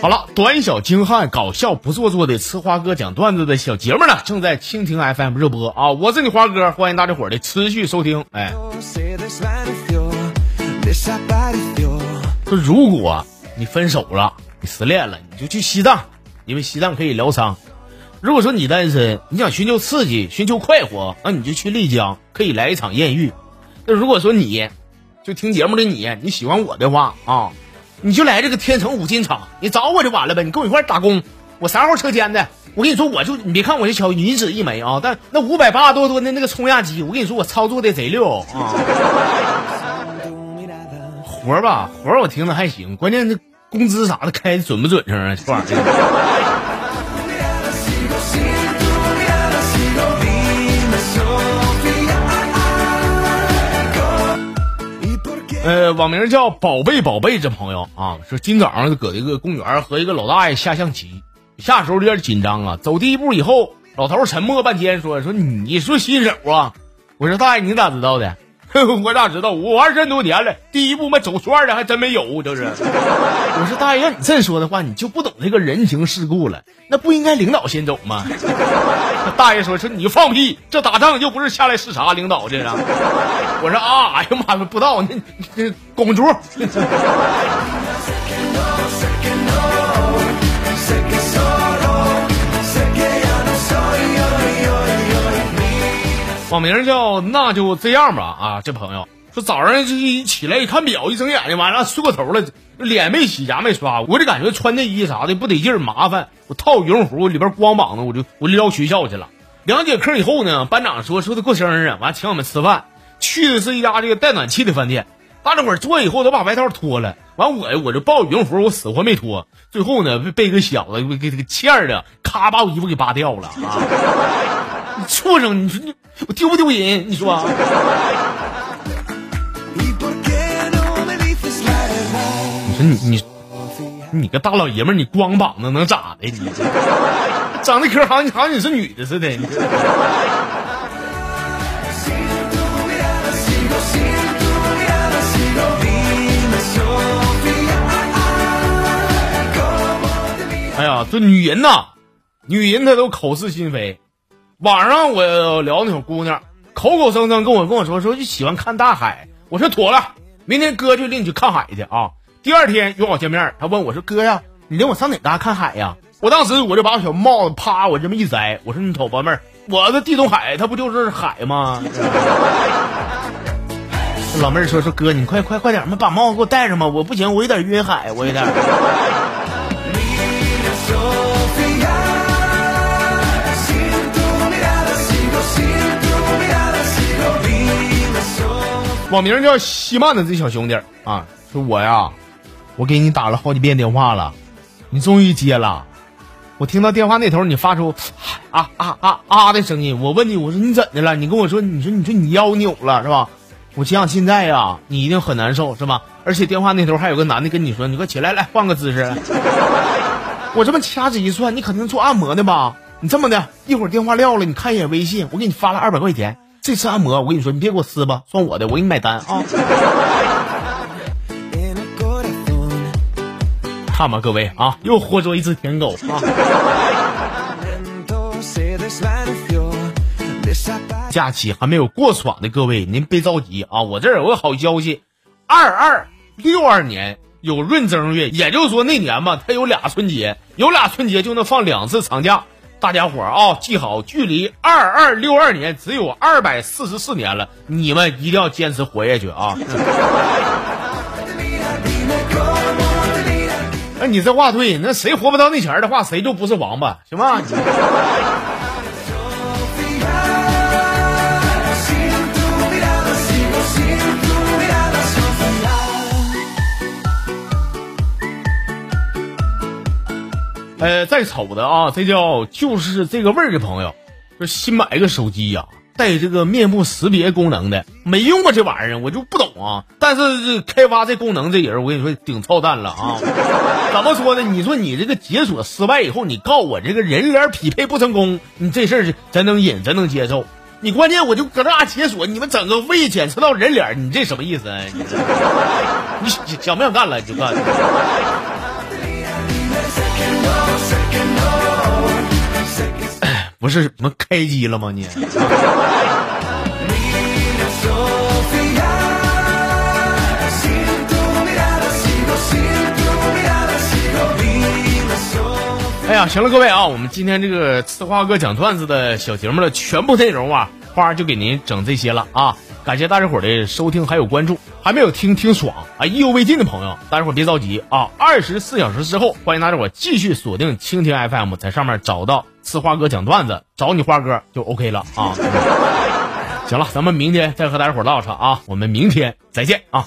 好了，短小精悍、搞笑不做作的吃花哥讲段子的小节目呢，正在蜻蜓 FM 热播啊！我是你花哥，欢迎大家伙的持续收听。哎，说如果你分手了，你失恋了，你就去西藏，因为西藏可以疗伤；如果说你单身，你想寻求刺激、寻求快活，那你就去丽江，可以来一场艳遇。那如果说你就听节目的你，你喜欢我的话啊。你就来这个天成五金厂，你找我就完了呗。你跟我一块打工，我三号车间的？我跟你说，我就你别看我这小银子一枚啊，但那五百八多吨的那个冲压机，我跟你说我操作的贼溜啊。活吧，活我听着还行，关键这工资啥的开的准不准成啊？这玩意儿。呃，网名叫宝贝宝贝这朋友啊，说今早上搁这个公园和一个老大爷下象棋，下时候有点紧张啊。走第一步以后，老头沉默半天，说说你说新手啊？我说大爷你咋知道的？我咋知道？我玩这么多年了，第一步没走圈的还真没有，就是。我说大爷，要你这么说的话，你就不懂这个人情世故了。那不应该领导先走吗？大爷说说你放屁，这打仗又不是下来视察领导这是。我说啊，哎呀妈呀，不知道那那公主。网名叫那就这样吧啊，这朋友说早上这一起来一看表，一睁眼睛完了睡过头了，脸没洗牙没刷，我就感觉穿内衣啥的不得劲儿麻烦，我套羽绒服里边光膀子，我就我撩学校去了。两节课以后呢，班长说说他过生日，完请我们吃饭，去的是一家这个带暖气的饭店。大家伙坐以后都把外套脱了，完我我就抱羽绒服，我死活没脱。最后呢，被被一个小子给给给欠的，咔把我衣服给扒掉了啊！畜生！你说你我丢不丢人？你说。你你你个大老爷们儿，你光膀子能咋的？你长得可好像好像你是女的似的。哎呀，这女人呐，女人她都口是心非。晚上我聊那小姑娘，口口声声跟我跟我说说就喜欢看大海。我说妥了，明天哥就领你去看海去啊。第二天约我见面，他问我说哥呀，你领我上哪嘎看海呀？我当时我就把我小帽子啪我这么一摘，我说你瞅宝妹儿，我的地中海它不就是海吗？老妹儿说说哥你快快快点嘛，把帽子给我戴上吧，我不行，我有点晕海，我有点。网名叫西曼的这小兄弟啊，说我呀，我给你打了好几遍电话了，你终于接了。我听到电话那头你发出啊啊啊啊的声音，我问你，我说你怎的了？你跟我说，你说你说你腰扭了是吧？我想想现在呀，你一定很难受是吧？而且电话那头还有个男的跟你说，你快起来，来换个姿势。我这么掐指一算，你肯定做按摩的吧？你这么的，一会儿电话撂了，你看一眼微信，我给你发了二百块钱。这次按摩，我跟你说，你别给我撕吧，算我的，我给你买单啊！看吧，各位啊，又活捉一只舔狗啊！假期还没有过爽的各位，您别着急啊，我这儿有个好消息，二二六二年有闰正月，也就是说那年吧，它有俩春节，有俩春节就能放两次长假。大家伙儿啊，记好，距离二二六二年只有二百四十四年了，你们一定要坚持活下去啊！那你这话对，那谁活不到那前儿的话，谁就不是王八，行吗？呃，再瞅的啊，这叫就是这个味儿的朋友，就新买个手机呀，带这个面部识别功能的，没用过这玩意儿，我就不懂啊。但是开发这功能这人，我跟你说顶操蛋了啊！怎么说呢？你说你这个解锁失败以后，你告我这个人脸匹配不成功，你这事儿真能忍，真能接受。你关键我就搁这解锁，你们整个未检测到人脸，你这什么意思啊？你想不想干了你就干。不是什么开机了吗你？哎呀，行了，各位啊，我们今天这个呲花哥讲段子的小节目的全部内容啊，花就给您整这些了啊！感谢大家伙的收听还有关注，还没有听听爽啊，意犹未尽的朋友，大家伙别着急啊！二十四小时之后，欢迎大家伙继续锁定蜻蜓 FM，在上面找到呲花哥讲段子，找你花哥就 OK 了啊！行了，咱们明天再和大家伙唠扯啊，我们明天再见啊